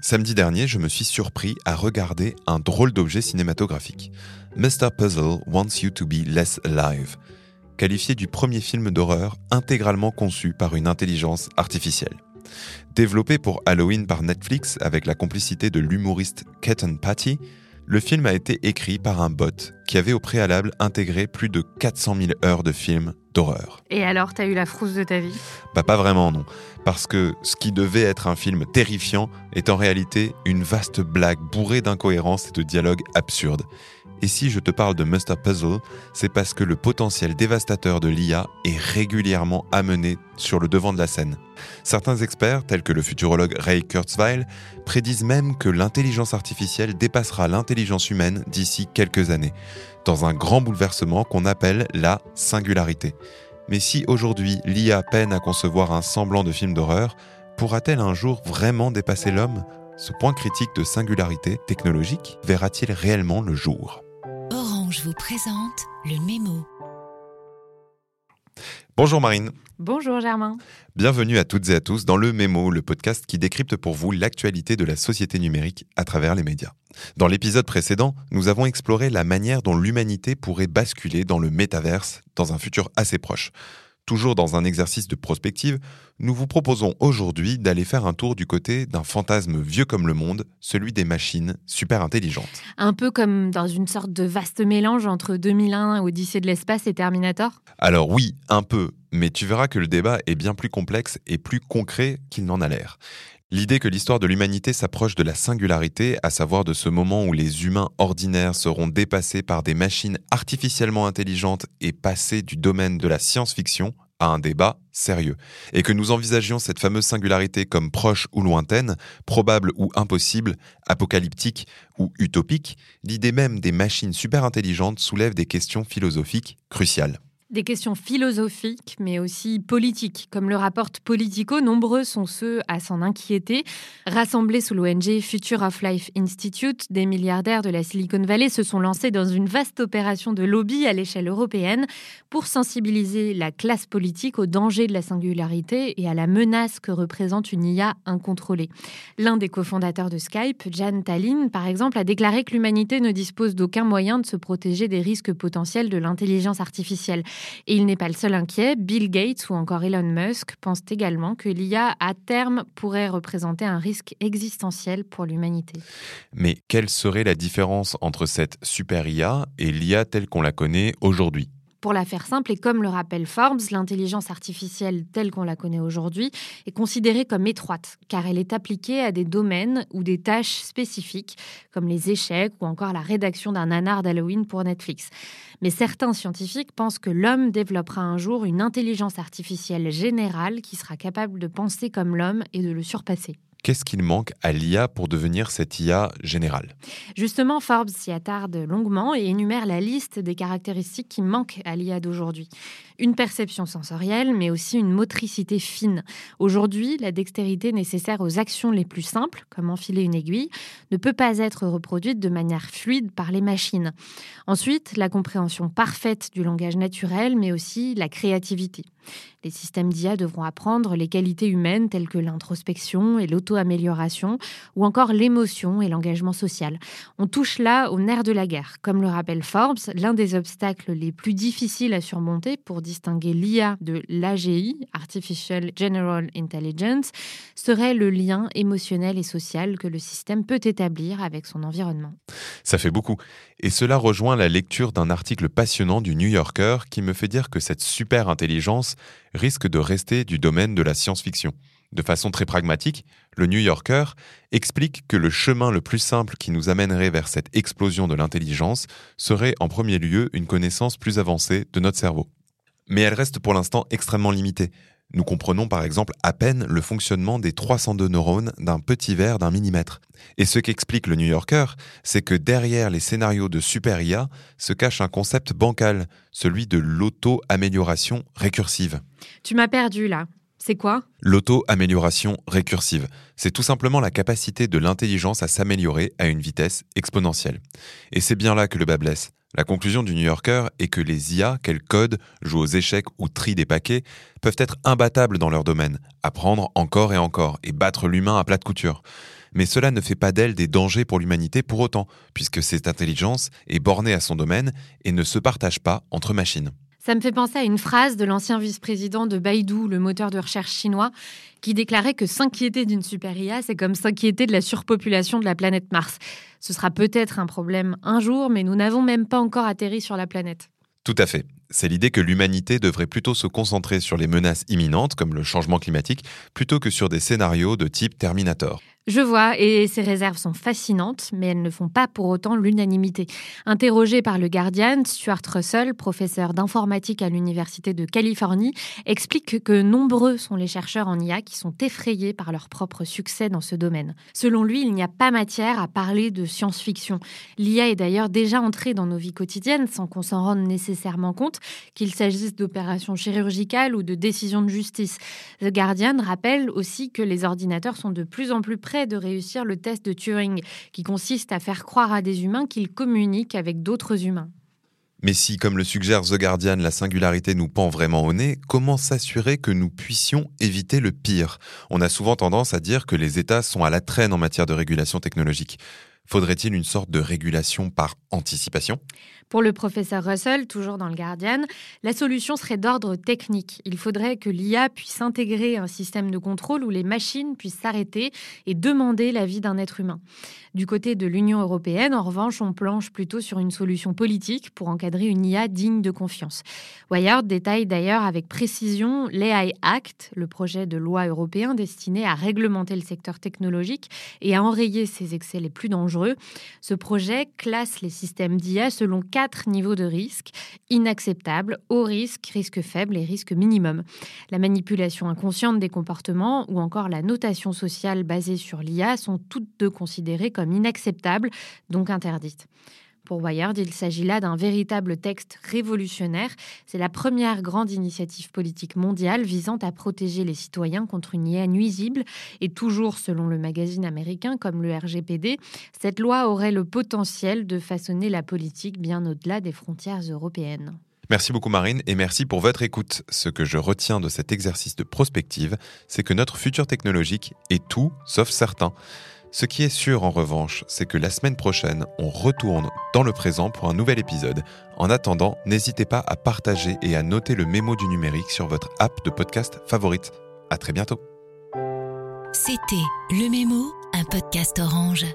Samedi dernier, je me suis surpris à regarder un drôle d'objet cinématographique. Mr. Puzzle Wants You to Be Less Alive, qualifié du premier film d'horreur intégralement conçu par une intelligence artificielle. Développé pour Halloween par Netflix avec la complicité de l'humoriste Ketan Patty, le film a été écrit par un bot qui avait au préalable intégré plus de 400 000 heures de films d'horreur. Et alors, t'as eu la frousse de ta vie? Bah pas vraiment non, parce que ce qui devait être un film terrifiant est en réalité une vaste blague bourrée d'incohérences et de dialogues absurdes. Et si je te parle de Mr. Puzzle, c'est parce que le potentiel dévastateur de l'IA est régulièrement amené sur le devant de la scène. Certains experts, tels que le futurologue Ray Kurzweil, prédisent même que l'intelligence artificielle dépassera l'intelligence humaine d'ici quelques années, dans un grand bouleversement qu'on appelle la singularité. Mais si aujourd'hui l'IA peine à concevoir un semblant de film d'horreur, pourra-t-elle un jour vraiment dépasser l'homme? Ce point critique de singularité technologique verra-t-il réellement le jour? Orange vous présente le mémo. Bonjour Marine. Bonjour Germain. Bienvenue à toutes et à tous dans le Mémo, le podcast qui décrypte pour vous l'actualité de la société numérique à travers les médias. Dans l'épisode précédent, nous avons exploré la manière dont l'humanité pourrait basculer dans le métaverse dans un futur assez proche. Toujours dans un exercice de prospective, nous vous proposons aujourd'hui d'aller faire un tour du côté d'un fantasme vieux comme le monde, celui des machines super intelligentes. Un peu comme dans une sorte de vaste mélange entre 2001, Odyssée de l'espace et Terminator? Alors oui, un peu, mais tu verras que le débat est bien plus complexe et plus concret qu'il n'en a l'air. L'idée que l'histoire de l'humanité s'approche de la singularité, à savoir de ce moment où les humains ordinaires seront dépassés par des machines artificiellement intelligentes et passés du domaine de la science-fiction à un débat sérieux, et que nous envisagions cette fameuse singularité comme proche ou lointaine, probable ou impossible, apocalyptique ou utopique, l'idée même des machines super intelligentes soulève des questions philosophiques cruciales. Des questions philosophiques, mais aussi politiques. Comme le rapporte Politico, nombreux sont ceux à s'en inquiéter. Rassemblés sous l'ONG Future of Life Institute, des milliardaires de la Silicon Valley se sont lancés dans une vaste opération de lobby à l'échelle européenne pour sensibiliser la classe politique au danger de la singularité et à la menace que représente une IA incontrôlée. L'un des cofondateurs de Skype, Jan Tallinn, par exemple, a déclaré que l'humanité ne dispose d'aucun moyen de se protéger des risques potentiels de l'intelligence artificielle. Et il n'est pas le seul inquiet. Bill Gates ou encore Elon Musk pensent également que l'IA à terme pourrait représenter un risque existentiel pour l'humanité. Mais quelle serait la différence entre cette super IA et l'IA telle qu'on la connaît aujourd'hui? Pour la faire simple, et comme le rappelle Forbes, l'intelligence artificielle telle qu'on la connaît aujourd'hui est considérée comme étroite, car elle est appliquée à des domaines ou des tâches spécifiques, comme les échecs ou encore la rédaction d'un anard d'Halloween pour Netflix. Mais certains scientifiques pensent que l'homme développera un jour une intelligence artificielle générale qui sera capable de penser comme l'homme et de le surpasser. Qu'est-ce qu'il manque à l'IA pour devenir cette IA générale? Justement, Forbes s'y attarde longuement et énumère la liste des caractéristiques qui manquent à l'IA d'aujourd'hui. Une perception sensorielle, mais aussi une motricité fine. Aujourd'hui, la dextérité nécessaire aux actions les plus simples, comme enfiler une aiguille, ne peut pas être reproduite de manière fluide par les machines. Ensuite, la compréhension parfaite du langage naturel, mais aussi la créativité. Les systèmes d'IA devront apprendre les qualités humaines telles que l'introspection et l'auto-amélioration, ou encore l'émotion et l'engagement social. On touche là au nerf de la guerre. Comme le rappelle Forbes, l'un des obstacles les plus difficiles à surmonter pour distinguer l'IA de l'AGI, Artificial General Intelligence, serait le lien émotionnel et social que le système peut établir avec son environnement. Ça fait beaucoup. Et cela rejoint la lecture d'un article passionnant du New Yorker qui me fait dire que cette super intelligence risque de rester du domaine de la science-fiction. De façon très pragmatique, le New Yorker explique que le chemin le plus simple qui nous amènerait vers cette explosion de l'intelligence serait en premier lieu une connaissance plus avancée de notre cerveau. Mais elle reste pour l'instant extrêmement limitée. Nous comprenons par exemple à peine le fonctionnement des 302 neurones d'un petit verre d'un millimètre. Et ce qu'explique le New Yorker, c'est que derrière les scénarios de super IA se cache un concept bancal, celui de l'auto-amélioration récursive. Tu m'as perdu là. C'est quoi? L'auto-amélioration récursive. C'est tout simplement la capacité de l'intelligence à s'améliorer à une vitesse exponentielle. Et c'est bien là que le bas blesse. La conclusion du New Yorker est que les IA, qu'elles codent, jouent aux échecs ou trient des paquets, peuvent être imbattables dans leur domaine, apprendre encore et encore et battre l'humain à plat de couture. Mais cela ne fait pas d'elle des dangers pour l'humanité pour autant, puisque cette intelligence est bornée à son domaine et ne se partage pas entre machines. Ça me fait penser à une phrase de l'ancien vice-président de Baidu, le moteur de recherche chinois, qui déclarait que s'inquiéter d'une super IA, c'est comme s'inquiéter de la surpopulation de la planète Mars. Ce sera peut-être un problème un jour, mais nous n'avons même pas encore atterri sur la planète. Tout à fait. C'est l'idée que l'humanité devrait plutôt se concentrer sur les menaces imminentes, comme le changement climatique, plutôt que sur des scénarios de type Terminator. Je vois, et ces réserves sont fascinantes, mais elles ne font pas pour autant l'unanimité. Interrogé par le Guardian, Stuart Russell, professeur d'informatique à l'Université de Californie, explique que nombreux sont les chercheurs en IA qui sont effrayés par leur propre succès dans ce domaine. Selon lui, il n'y a pas matière à parler de science-fiction. L'IA est d'ailleurs déjà entrée dans nos vies quotidiennes sans qu'on s'en rende nécessairement compte, qu'il s'agisse d'opérations chirurgicales ou de décisions de justice. The Guardian rappelle aussi que les ordinateurs sont de plus en plus près de réussir le test de Turing, qui consiste à faire croire à des humains qu'ils communiquent avec d'autres humains. Mais si, comme le suggère The Guardian, la singularité nous pend vraiment au nez, comment s'assurer que nous puissions éviter le pire? On a souvent tendance à dire que les États sont à la traîne en matière de régulation technologique. Faudrait-il une sorte de régulation par anticipation? Pour le professeur Russell, toujours dans le Guardian, la solution serait d'ordre technique. Il faudrait que l'IA puisse intégrer un système de contrôle où les machines puissent s'arrêter et demander l'avis d'un être humain. Du côté de l'Union européenne, en revanche, on planche plutôt sur une solution politique pour encadrer une IA digne de confiance. Wired détaille d'ailleurs avec précision l'AI Act, le projet de loi européen destiné à réglementer le secteur technologique et à enrayer ses excès les plus dangereux ce projet classe les systèmes d'IA selon niveaux de risque inacceptable, haut risque, risque faible et risque minimum. La manipulation inconsciente des comportements ou encore la notation sociale basée sur l'IA sont toutes deux considérées comme inacceptables, donc interdites. Pour Wired, il s'agit là d'un véritable texte révolutionnaire. C'est la première grande initiative politique mondiale visant à protéger les citoyens contre une IA nuisible. Et toujours selon le magazine américain comme le RGPD, cette loi aurait le potentiel de façonner la politique bien au-delà des frontières européennes. Merci beaucoup Marine et merci pour votre écoute. Ce que je retiens de cet exercice de prospective, c'est que notre futur technologique est tout sauf certain. Ce qui est sûr en revanche, c'est que la semaine prochaine, on retourne dans le présent pour un nouvel épisode. En attendant, n'hésitez pas à partager et à noter le mémo du numérique sur votre app de podcast favorite. À très bientôt. C'était Le Mémo, un podcast orange.